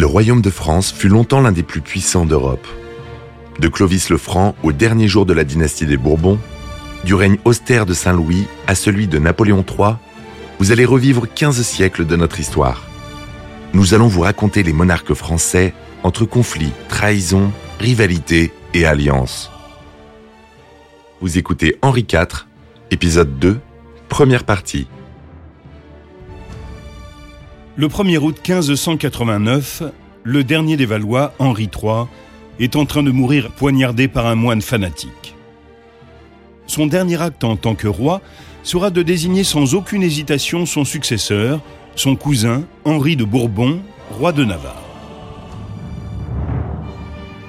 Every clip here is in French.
Le royaume de France fut longtemps l'un des plus puissants d'Europe. De Clovis le Franc au dernier jour de la dynastie des Bourbons, du règne austère de Saint-Louis à celui de Napoléon III, vous allez revivre 15 siècles de notre histoire. Nous allons vous raconter les monarques français entre conflits, trahisons, rivalités et alliances. Vous écoutez Henri IV, épisode 2, première partie. Le 1er août 1589, le dernier des Valois, Henri III, est en train de mourir poignardé par un moine fanatique. Son dernier acte en tant que roi sera de désigner sans aucune hésitation son successeur, son cousin Henri de Bourbon, roi de Navarre.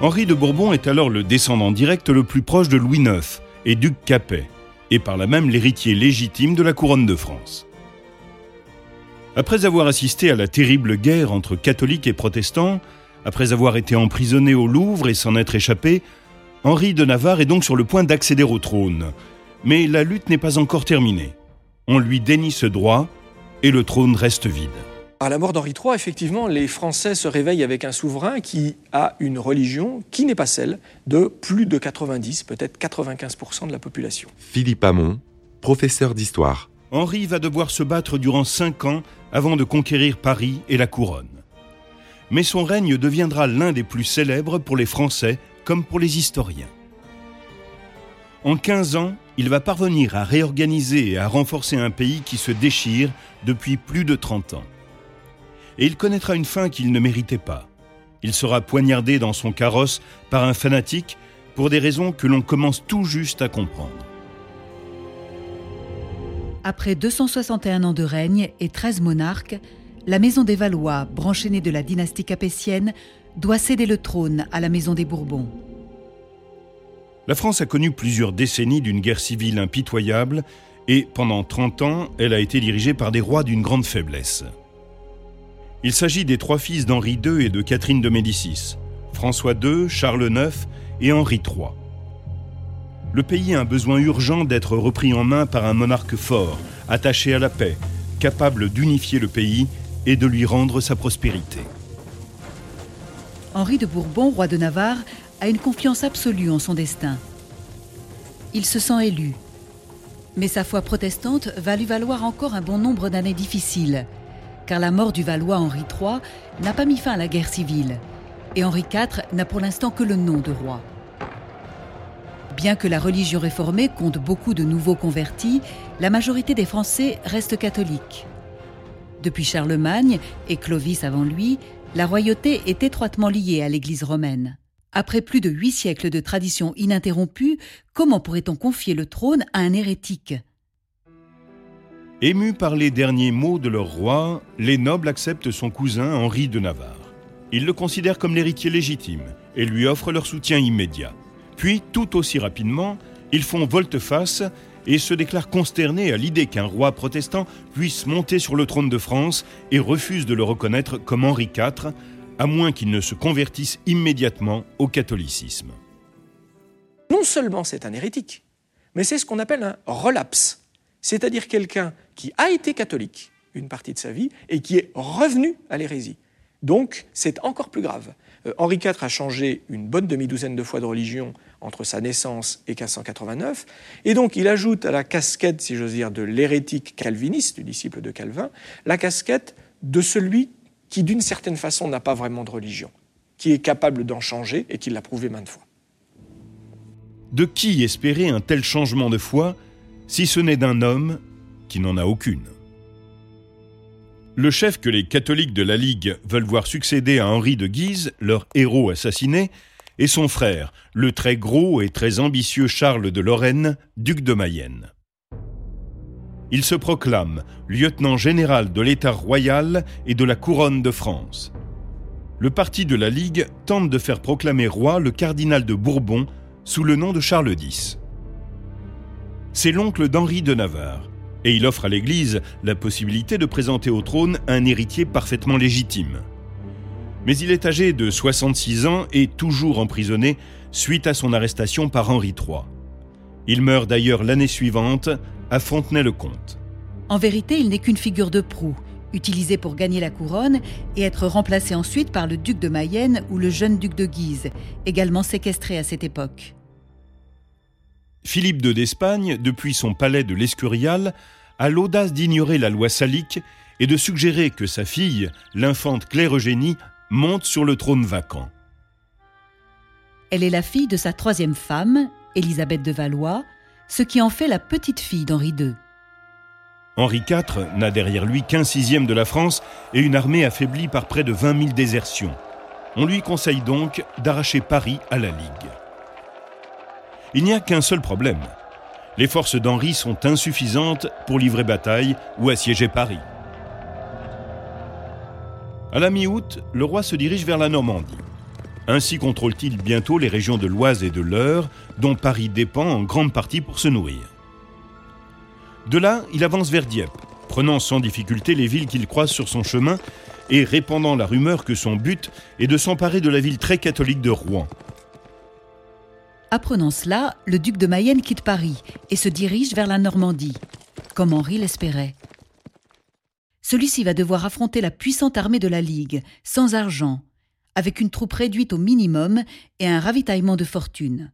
Henri de Bourbon est alors le descendant direct le plus proche de Louis IX et duc Capet, et par là même l'héritier légitime de la couronne de France. Après avoir assisté à la terrible guerre entre catholiques et protestants, après avoir été emprisonné au Louvre et s'en être échappé, Henri de Navarre est donc sur le point d'accéder au trône. Mais la lutte n'est pas encore terminée. On lui dénie ce droit et le trône reste vide. À la mort d'Henri III, effectivement, les Français se réveillent avec un souverain qui a une religion qui n'est pas celle de plus de 90, peut-être 95% de la population. Philippe Hamon, professeur d'histoire. Henri va devoir se battre durant cinq ans avant de conquérir Paris et la couronne. Mais son règne deviendra l'un des plus célèbres pour les Français comme pour les historiens. En 15 ans, il va parvenir à réorganiser et à renforcer un pays qui se déchire depuis plus de 30 ans. Et il connaîtra une fin qu'il ne méritait pas. Il sera poignardé dans son carrosse par un fanatique pour des raisons que l'on commence tout juste à comprendre. Après 261 ans de règne et 13 monarques, la maison des Valois, branchée née de la dynastie capétienne, doit céder le trône à la maison des Bourbons. La France a connu plusieurs décennies d'une guerre civile impitoyable et pendant 30 ans, elle a été dirigée par des rois d'une grande faiblesse. Il s'agit des trois fils d'Henri II et de Catherine de Médicis, François II, Charles IX et Henri III. Le pays a un besoin urgent d'être repris en main par un monarque fort, attaché à la paix, capable d'unifier le pays et de lui rendre sa prospérité. Henri de Bourbon, roi de Navarre, a une confiance absolue en son destin. Il se sent élu. Mais sa foi protestante va lui valoir encore un bon nombre d'années difficiles, car la mort du Valois Henri III n'a pas mis fin à la guerre civile, et Henri IV n'a pour l'instant que le nom de roi. Bien que la religion réformée compte beaucoup de nouveaux convertis, la majorité des Français reste catholique. Depuis Charlemagne et Clovis avant lui, la royauté est étroitement liée à l'Église romaine. Après plus de huit siècles de tradition ininterrompue, comment pourrait-on confier le trône à un hérétique? Émus par les derniers mots de leur roi, les nobles acceptent son cousin Henri de Navarre. Ils le considèrent comme l'héritier légitime et lui offrent leur soutien immédiat. Puis, tout aussi rapidement, ils font volte-face et se déclarent consternés à l'idée qu'un roi protestant puisse monter sur le trône de France et refusent de le reconnaître comme Henri IV, à moins qu'il ne se convertisse immédiatement au catholicisme. Non seulement c'est un hérétique, mais c'est ce qu'on appelle un relapse, c'est-à-dire quelqu'un qui a été catholique une partie de sa vie et qui est revenu à l'hérésie. Donc c'est encore plus grave. Euh, Henri IV a changé une bonne demi-douzaine de fois de religion entre sa naissance et 1589, et donc il ajoute à la casquette, si j'ose dire, de l'hérétique calviniste, du disciple de Calvin, la casquette de celui qui, d'une certaine façon, n'a pas vraiment de religion, qui est capable d'en changer et qui l'a prouvé maintes fois. De qui espérer un tel changement de foi si ce n'est d'un homme qui n'en a aucune? Le chef que les catholiques de la Ligue veulent voir succéder à Henri de Guise, leur héros assassiné, est son frère, le très gros et très ambitieux Charles de Lorraine, duc de Mayenne. Il se proclame lieutenant général de l'État royal et de la couronne de France. Le parti de la Ligue tente de faire proclamer roi le cardinal de Bourbon sous le nom de Charles X. C'est l'oncle d'Henri de Navarre, et il offre à l'Église la possibilité de présenter au trône un héritier parfaitement légitime. Mais il est âgé de 66 ans et toujours emprisonné suite à son arrestation par Henri III. Il meurt d'ailleurs l'année suivante à Fontenay-le-Comte. En vérité, il n'est qu'une figure de proue, utilisé pour gagner la couronne et être remplacé ensuite par le duc de Mayenne ou le jeune duc de Guise, également séquestré à cette époque. Philippe II d'Espagne, depuis son palais de l'Escurial, a l'audace d'ignorer la loi salique et de suggérer que sa fille, l'infante Claire Eugénie, monte sur le trône vacant. Elle est la fille de sa troisième femme, Élisabeth de Valois, ce qui en fait la petite fille d'Henri II. Henri IV n'a derrière lui qu'un sixième de la France et une armée affaiblie par près de 20 000 désertions. On lui conseille donc d'arracher Paris à la Ligue. Il n'y a qu'un seul problème. Les forces d'Henri sont insuffisantes pour livrer bataille ou assiéger Paris. À la mi-août, le roi se dirige vers la Normandie. Ainsi contrôle-t-il bientôt les régions de l'Oise et de l'Eure, dont Paris dépend en grande partie pour se nourrir. De là, il avance vers Dieppe, prenant sans difficulté les villes qu'il croise sur son chemin et répandant la rumeur que son but est de s'emparer de la ville très catholique de Rouen. Apprenant cela, le duc de Mayenne quitte Paris et se dirige vers la Normandie, comme Henri l'espérait. Celui-ci va devoir affronter la puissante armée de la Ligue, sans argent, avec une troupe réduite au minimum et un ravitaillement de fortune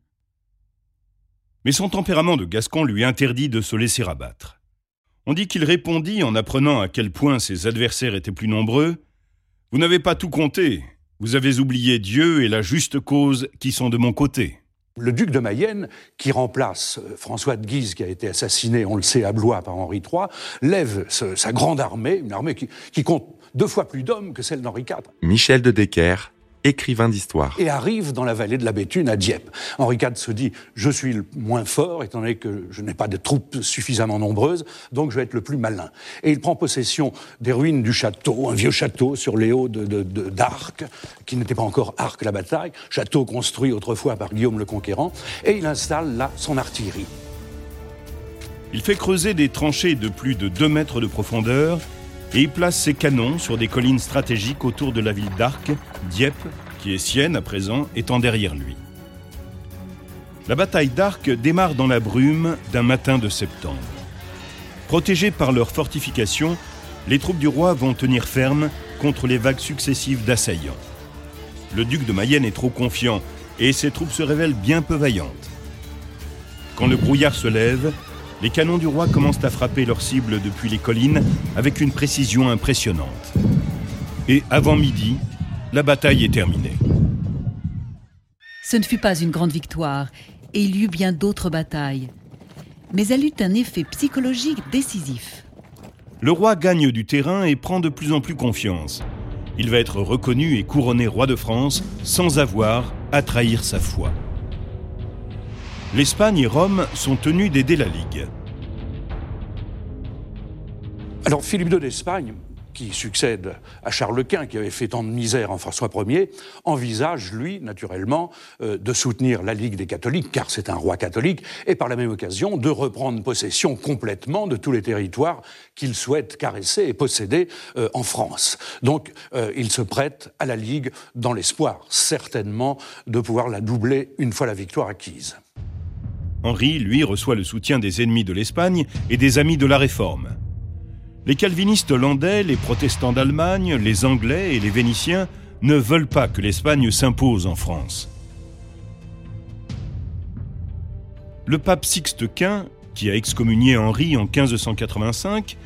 mais son tempérament de Gascon lui interdit de se laisser abattre. On dit qu'il répondit en apprenant à quel point ses adversaires étaient plus nombreux Vous n'avez pas tout compté, vous avez oublié Dieu et la juste cause qui sont de mon côté. Le duc de Mayenne, qui remplace euh, François de Guise, qui a été assassiné, on le sait, à Blois par Henri III, lève sa grande armée, une armée qui, qui compte deux fois plus d'hommes que celle d'Henri IV. Michel de Decker, écrivain d'histoire. Et arrive dans la vallée de la Béthune, à Dieppe. Henri IV se dit Je suis le moins fort, étant donné que je n'ai pas de troupes suffisamment nombreuses, donc je vais être le plus malin. Et il prend possession des ruines du château, un vieux château sur les hauts d'Arc, qui n'était pas encore Arc la bataille, château construit autrefois par Guillaume le Conquérant, et il installe là son artillerie. Il fait creuser des tranchées de plus de 2 mètres de profondeur et place ses canons sur des collines stratégiques autour de la ville d'Arc, Dieppe, qui est sienne à présent, étant derrière lui. La bataille d'Arc démarre dans la brume d'un matin de septembre. Protégés par leurs fortifications, les troupes du roi vont tenir ferme contre les vagues successives d'assaillants. Le duc de Mayenne est trop confiant et ses troupes se révèlent bien peu vaillantes. Quand le brouillard se lève, les canons du roi commencent à frapper leurs cibles depuis les collines avec une précision impressionnante. Et avant midi, la bataille est terminée. Ce ne fut pas une grande victoire, et il y eut bien d'autres batailles. Mais elle eut un effet psychologique décisif. Le roi gagne du terrain et prend de plus en plus confiance. Il va être reconnu et couronné roi de France sans avoir à trahir sa foi l'Espagne et Rome sont tenus d'aider la Ligue. Alors Philippe II d'Espagne, qui succède à Charles Quint, qui avait fait tant de misère en François Ier, envisage, lui, naturellement, euh, de soutenir la Ligue des catholiques, car c'est un roi catholique, et par la même occasion de reprendre possession complètement de tous les territoires qu'il souhaite caresser et posséder euh, en France. Donc euh, il se prête à la Ligue dans l'espoir, certainement, de pouvoir la doubler une fois la victoire acquise. Henri, lui, reçoit le soutien des ennemis de l'Espagne et des amis de la Réforme. Les calvinistes hollandais, les protestants d'Allemagne, les Anglais et les Vénitiens ne veulent pas que l'Espagne s'impose en France. Le pape Sixte Quint, qui a excommunié Henri en 1585,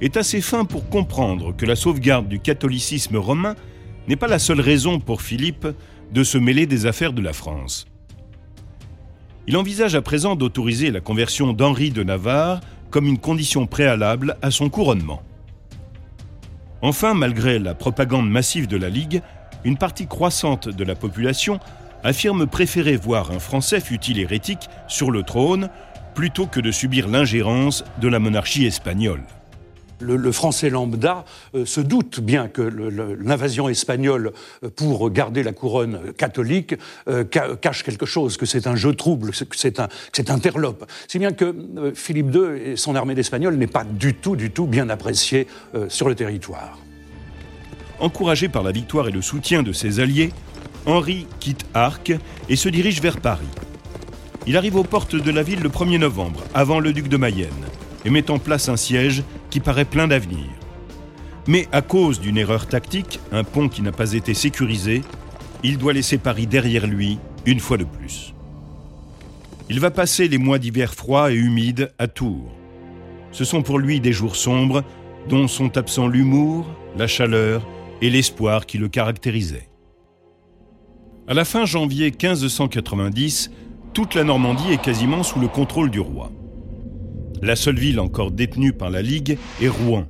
est assez fin pour comprendre que la sauvegarde du catholicisme romain n'est pas la seule raison pour Philippe de se mêler des affaires de la France. Il envisage à présent d'autoriser la conversion d'Henri de Navarre comme une condition préalable à son couronnement. Enfin, malgré la propagande massive de la Ligue, une partie croissante de la population affirme préférer voir un Français, fut-il hérétique, sur le trône, plutôt que de subir l'ingérence de la monarchie espagnole le, français lambda euh, se doute bien que l'invasion espagnole euh, pour garder la couronne catholique euh, cache quelque chose, que c'est un jeu trouble, que c'est un, interlope. Si bien que Philippe II et son armée d'Espagnols n'est pas du tout, du tout bien apprécié sur le territoire. Encouragé par la victoire et le soutien de ses alliés, Henri quitte Arques et se dirige vers Paris. Il arrive aux portes de la ville le 1er novembre, avant le duc de Mayenne et met en place un siège qui paraît plein d'avenir. Mais à cause d'une erreur tactique, un pont qui n'a pas été sécurisé, il doit laisser Paris derrière lui une fois de plus. Il va passer les mois d'hiver froids et humides à Tours. Ce sont pour lui des jours sombres dont sont absents l'humour, la chaleur et l'espoir qui le caractérisaient. À la fin janvier 1590, toute la Normandie est quasiment sous le contrôle du roi. La seule ville encore détenue par la Ligue est Rouen.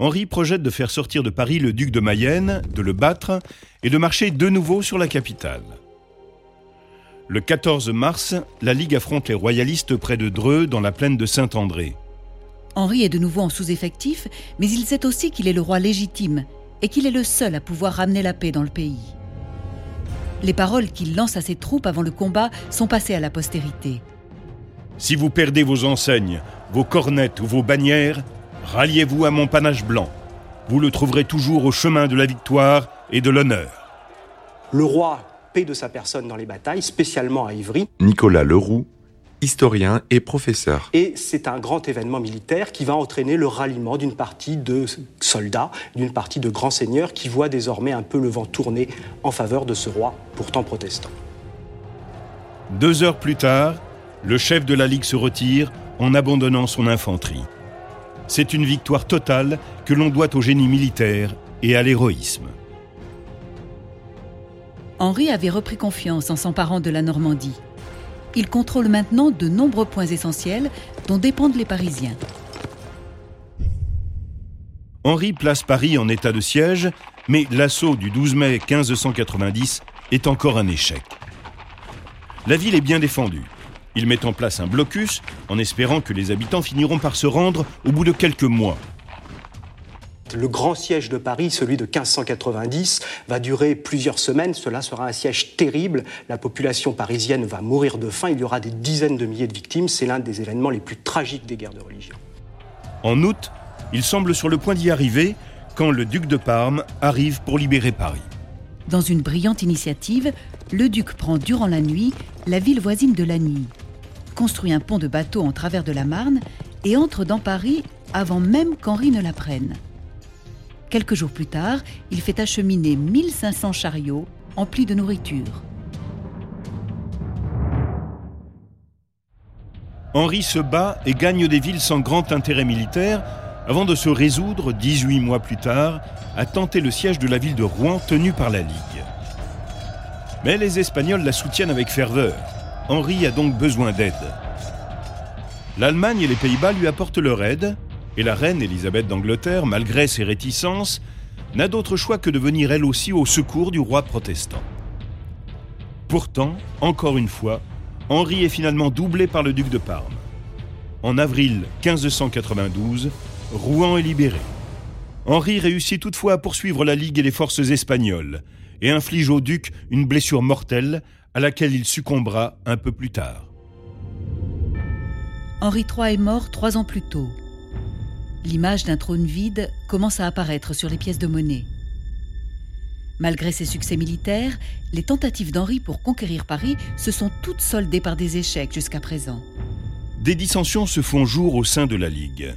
Henri projette de faire sortir de Paris le duc de Mayenne, de le battre et de marcher de nouveau sur la capitale. Le 14 mars, la Ligue affronte les royalistes près de Dreux dans la plaine de Saint-André. Henri est de nouveau en sous-effectif, mais il sait aussi qu'il est le roi légitime et qu'il est le seul à pouvoir ramener la paix dans le pays. Les paroles qu'il lance à ses troupes avant le combat sont passées à la postérité. Si vous perdez vos enseignes, vos cornettes ou vos bannières, ralliez-vous à mon panache blanc. Vous le trouverez toujours au chemin de la victoire et de l'honneur. Le roi paie de sa personne dans les batailles, spécialement à Ivry. Nicolas Leroux, historien et professeur. Et c'est un grand événement militaire qui va entraîner le ralliement d'une partie de soldats, d'une partie de grands seigneurs qui voient désormais un peu le vent tourner en faveur de ce roi pourtant protestant. Deux heures plus tard, le chef de la Ligue se retire en abandonnant son infanterie. C'est une victoire totale que l'on doit au génie militaire et à l'héroïsme. Henri avait repris confiance en s'emparant de la Normandie. Il contrôle maintenant de nombreux points essentiels dont dépendent les Parisiens. Henri place Paris en état de siège, mais l'assaut du 12 mai 1590 est encore un échec. La ville est bien défendue. Il met en place un blocus en espérant que les habitants finiront par se rendre au bout de quelques mois. Le grand siège de Paris, celui de 1590, va durer plusieurs semaines. Cela sera un siège terrible. La population parisienne va mourir de faim. Il y aura des dizaines de milliers de victimes. C'est l'un des événements les plus tragiques des guerres de religion. En août, il semble sur le point d'y arriver quand le duc de Parme arrive pour libérer Paris. Dans une brillante initiative, le duc prend durant la nuit la ville voisine de Lagny, construit un pont de bateau en travers de la Marne et entre dans Paris avant même qu'Henri ne la prenne. Quelques jours plus tard, il fait acheminer 1500 chariots emplis de nourriture. Henri se bat et gagne des villes sans grand intérêt militaire avant de se résoudre, 18 mois plus tard, à tenter le siège de la ville de Rouen tenue par la Ligue. Mais les Espagnols la soutiennent avec ferveur. Henri a donc besoin d'aide. L'Allemagne et les Pays-Bas lui apportent leur aide, et la reine Élisabeth d'Angleterre, malgré ses réticences, n'a d'autre choix que de venir elle aussi au secours du roi protestant. Pourtant, encore une fois, Henri est finalement doublé par le duc de Parme. En avril 1592, Rouen est libéré. Henri réussit toutefois à poursuivre la Ligue et les forces espagnoles et inflige au duc une blessure mortelle à laquelle il succombera un peu plus tard. Henri III est mort trois ans plus tôt. L'image d'un trône vide commence à apparaître sur les pièces de monnaie. Malgré ses succès militaires, les tentatives d'Henri pour conquérir Paris se sont toutes soldées par des échecs jusqu'à présent. Des dissensions se font jour au sein de la Ligue.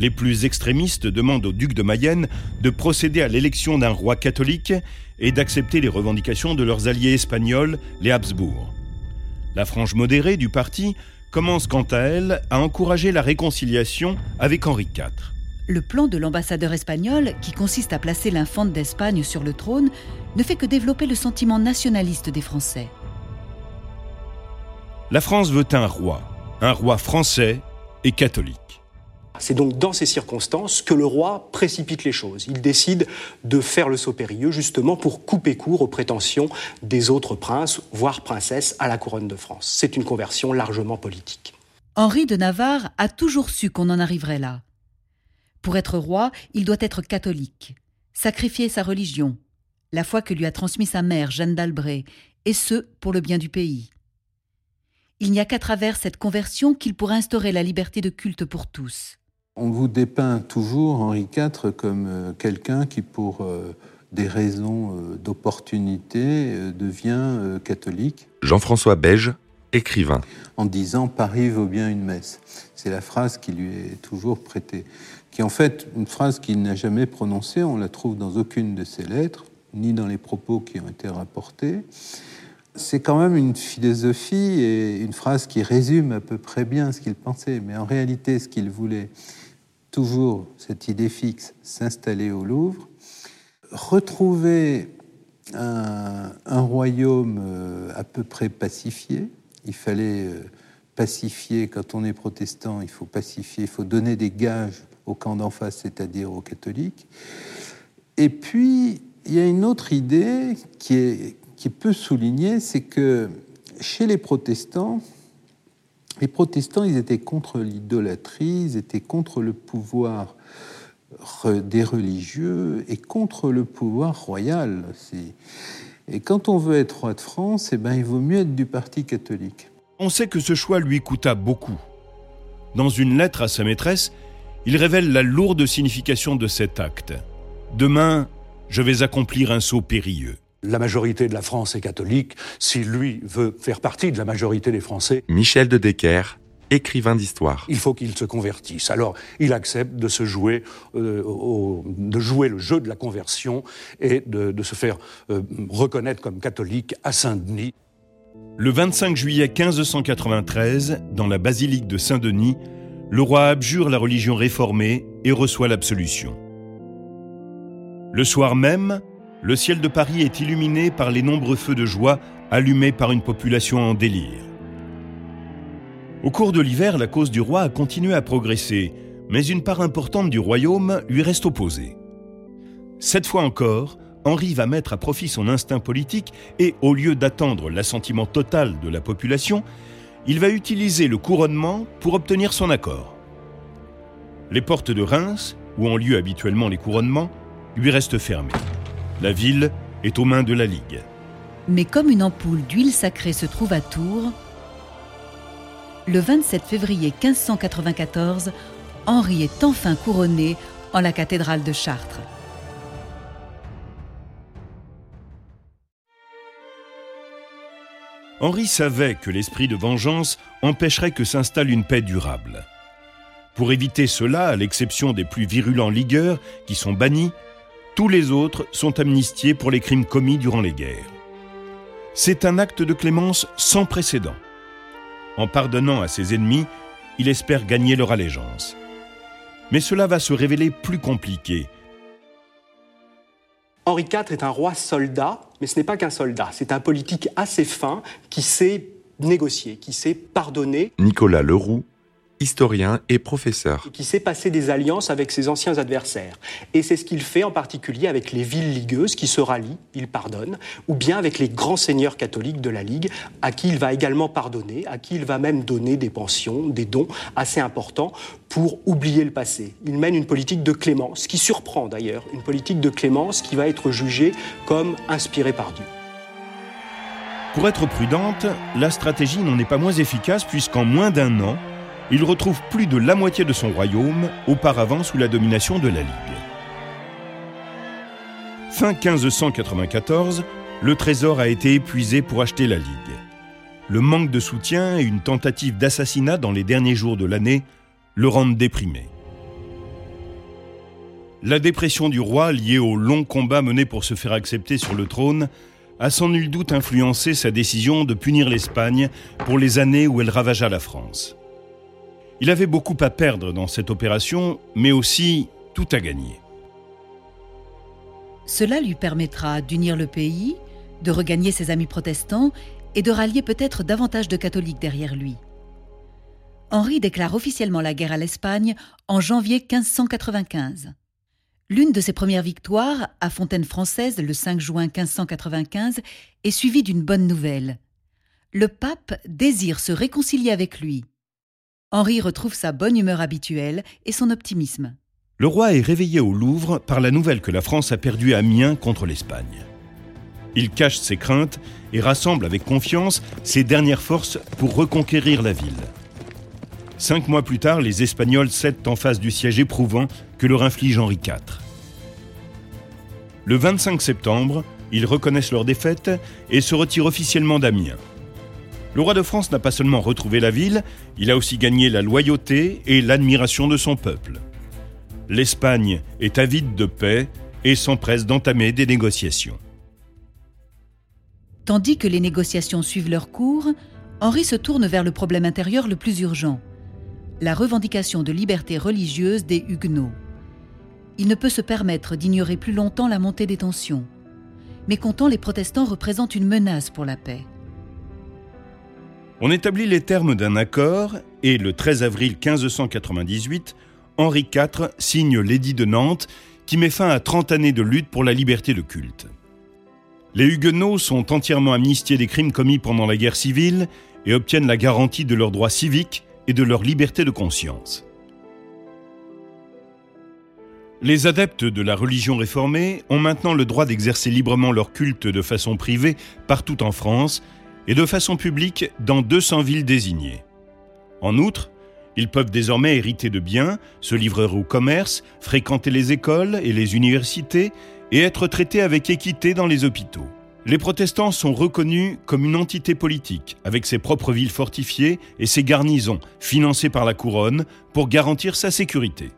Les plus extrémistes demandent au duc de Mayenne de procéder à l'élection d'un roi catholique et d'accepter les revendications de leurs alliés espagnols, les Habsbourg. La frange modérée du parti commence quant à elle à encourager la réconciliation avec Henri IV. Le plan de l'ambassadeur espagnol, qui consiste à placer l'infante d'Espagne sur le trône, ne fait que développer le sentiment nationaliste des Français. La France veut un roi, un roi français et catholique. C'est donc dans ces circonstances que le roi précipite les choses. Il décide de faire le saut périlleux justement pour couper court aux prétentions des autres princes, voire princesses, à la couronne de France. C'est une conversion largement politique. Henri de Navarre a toujours su qu'on en arriverait là. Pour être roi, il doit être catholique, sacrifier sa religion, la foi que lui a transmise sa mère Jeanne d'Albret, et ce, pour le bien du pays. Il n'y a qu'à travers cette conversion qu'il pourra instaurer la liberté de culte pour tous. On vous dépeint toujours, Henri IV, comme euh, quelqu'un qui, pour euh, des raisons euh, d'opportunité, devient catholique. Jean-François Beige, écrivain. En disant Paris vaut bien une messe. C'est la phrase qui lui est toujours prêtée, qui est en fait une phrase qu'il n'a jamais prononcée, on la trouve dans aucune de ses lettres, ni dans les propos qui ont été rapportés. C'est quand même une philosophie et une phrase qui résume à peu près bien ce qu'il pensait, mais en réalité ce qu'il voulait, toujours cette idée fixe, s'installer au Louvre, retrouver un, royaume euh, à peu près pacifié. Il fallait euh, pacifier, quand on est protestant, il faut pacifier, il faut donner des gages au camp d'en face, c'est-à-dire aux catholiques. Et puis, il y a une autre idée qui est, qui peut souligner, c'est que chez les protestants, les protestants, ils étaient contre l'idolâtrie, ils étaient contre le pouvoir des religieux et contre le pouvoir royal. Et quand on veut être roi de France, eh ben, il vaut mieux être du parti catholique. On sait que ce choix lui coûta beaucoup. Dans une lettre à sa maîtresse, il révèle la lourde signification de cet acte. Demain, je vais accomplir un saut périlleux. La majorité de la France est catholique. Si lui veut faire partie de la majorité des Français, Michel de Decker, écrivain d'histoire. Il faut qu'il se convertisse. Alors, il accepte de se jouer, euh, de jouer le jeu de la conversion et de, se faire euh, reconnaître comme catholique à Saint-Denis. Le 25 juillet 1593, dans la basilique de Saint-Denis, le roi abjure la religion réformée et reçoit l'absolution. Le soir même, le ciel de Paris est illuminé par les nombreux feux de joie allumés par une population en délire. Au cours de l'hiver, la cause du roi a continué à progresser, mais une part importante du royaume lui reste opposée. Cette fois encore, Henri va mettre à profit son instinct politique et, au lieu d'attendre l'assentiment total de la population, il va utiliser le couronnement pour obtenir son accord. Les portes de Reims, où ont lieu habituellement les couronnements, lui restent fermées. La ville est aux mains de la Ligue. Mais comme une ampoule d'huile sacrée se trouve à Tours, le 27 février 1594, Henri est enfin couronné en la cathédrale de Chartres. Henri savait que l'esprit de vengeance empêcherait que s'installe une paix durable. Pour éviter cela, à l'exception des plus virulents ligueurs qui sont bannis, tous les autres sont amnistiés pour les crimes commis durant les guerres. C'est un acte de clémence sans précédent. En pardonnant à ses ennemis, il espère gagner leur allégeance. Mais cela va se révéler plus compliqué. Henri IV est un roi soldat, mais ce n'est pas qu'un soldat, c'est un politique assez fin qui sait négocier, qui sait pardonner. Nicolas Leroux, historien et professeur. Qui sait passer des alliances avec ses anciens adversaires. Et c'est ce qu'il fait en particulier avec les villes ligueuses qui se rallient, il pardonne, ou bien avec les grands seigneurs catholiques de la Ligue, à qui il va également pardonner, à qui il va même donner des pensions, des dons assez importants pour oublier le passé. Il mène une politique de clémence, qui surprend d'ailleurs, une politique de clémence qui va être jugée comme inspirée par Dieu. Pour être prudente, la stratégie n'en est pas moins efficace puisqu'en moins d'un an, il retrouve plus de la moitié de son royaume, auparavant sous la domination de la Ligue. Fin 1594, le trésor a été épuisé pour acheter la Ligue. Le manque de soutien et une tentative d'assassinat dans les derniers jours de l'année le rendent déprimé. La dépression du roi, liée au long combat mené pour se faire accepter sur le trône, a sans nul doute influencé sa décision de punir l'Espagne pour les années où elle ravagea la France. Il avait beaucoup à perdre dans cette opération, mais aussi tout à gagner. Cela lui permettra d'unir le pays, de regagner ses amis protestants et de rallier peut-être davantage de catholiques derrière lui. Henri déclare officiellement la guerre à l'Espagne en janvier 1595. L'une de ses premières victoires, à Fontaine-Française le 5 juin 1595, est suivie d'une bonne nouvelle. Le pape désire se réconcilier avec lui. Henri retrouve sa bonne humeur habituelle et son optimisme. Le roi est réveillé au Louvre par la nouvelle que la France a perdu Amiens contre l'Espagne. Il cache ses craintes et rassemble avec confiance ses dernières forces pour reconquérir la ville. Cinq mois plus tard, les Espagnols cèdent en face du siège éprouvant que leur inflige Henri IV. Le 25 septembre, ils reconnaissent leur défaite et se retirent officiellement d'Amiens. Le roi de France n'a pas seulement retrouvé la ville, il a aussi gagné la loyauté et l'admiration de son peuple. L'Espagne est avide de paix et s'empresse d'entamer des négociations. Tandis que les négociations suivent leur cours, Henri se tourne vers le problème intérieur le plus urgent, la revendication de liberté religieuse des Huguenots. Il ne peut se permettre d'ignorer plus longtemps la montée des tensions. Mais comptant les protestants représentent une menace pour la paix. On établit les termes d'un accord et le 13 avril 1598, Henri IV signe l'édit de Nantes qui met fin à 30 années de lutte pour la liberté de culte. Les Huguenots sont entièrement amnistiés des crimes commis pendant la guerre civile et obtiennent la garantie de leurs droits civiques et de leur liberté de conscience. Les adeptes de la religion réformée ont maintenant le droit d'exercer librement leur culte de façon privée partout en France et de façon publique dans 200 villes désignées. En outre, ils peuvent désormais hériter de biens, se livrer au commerce, fréquenter les écoles et les universités et être traités avec équité dans les hôpitaux. Les protestants sont reconnus comme une entité politique, avec ses propres villes fortifiées et ses garnisons, financées par la couronne, pour garantir sa sécurité.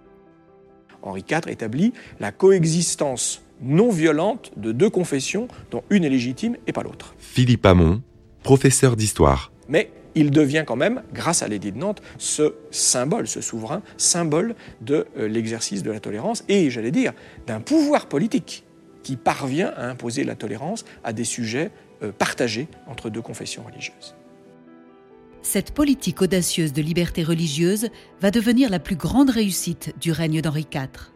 Henri IV établit la coexistence non violente de deux confessions, dont une est légitime et pas l'autre. Philippe Hamon, professeur d'histoire. Mais il devient quand même, grâce à l'édit de Nantes, ce symbole, ce souverain, symbole de euh, l'exercice de la tolérance et, j'allais dire, d'un pouvoir politique qui parvient à imposer la tolérance à des sujets euh, partagés entre deux confessions religieuses. Cette politique audacieuse de liberté religieuse va devenir la plus grande réussite du règne d'Henri IV.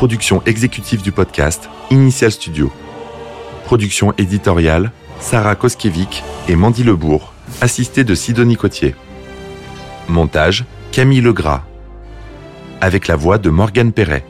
Production exécutive du podcast, Initial Studio. Production éditoriale, Sarah Koskiewicz et Mandy Lebourg, assistée de Sidonie Cotier. Montage, Camille Legras. Avec la voix de Morgane Perret.